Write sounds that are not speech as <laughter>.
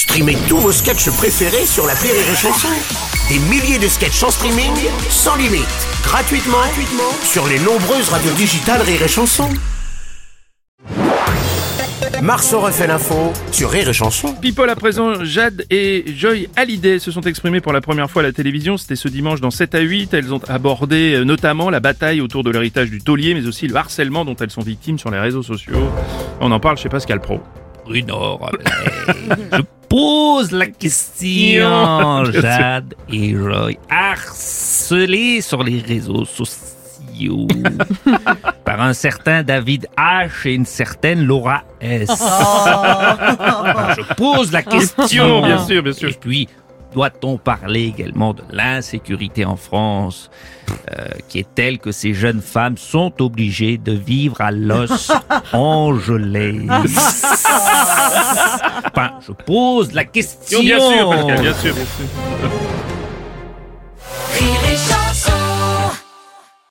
Streamez tous vos sketchs préférés sur la Rire et Chanson. Des milliers de sketchs en streaming, sans limite, gratuitement, sur les nombreuses radios digitales Rire et Chanson. Marceau refait l'info sur Rire et Chanson. People à présent, Jade et Joy Hallyday se sont exprimées pour la première fois à la télévision. C'était ce dimanche dans 7 à 8. Elles ont abordé euh, notamment la bataille autour de l'héritage du taulier, mais aussi le harcèlement dont elles sont victimes sur les réseaux sociaux. On en parle chez Pascal Pro. Bruno Robles. Je pose la question, <laughs> Jade et Roy, harcelés sur les réseaux sociaux <laughs> par un certain David H et une certaine Laura S. <laughs> Je pose la question. Bien sûr, bien sûr. Et puis, doit-on parler également de l'insécurité en France, euh, qui est telle que ces jeunes femmes sont obligées de vivre à l'os <laughs> engelé Enfin, je pose la question. Bien sûr, Pascal, bien sûr, bien sûr.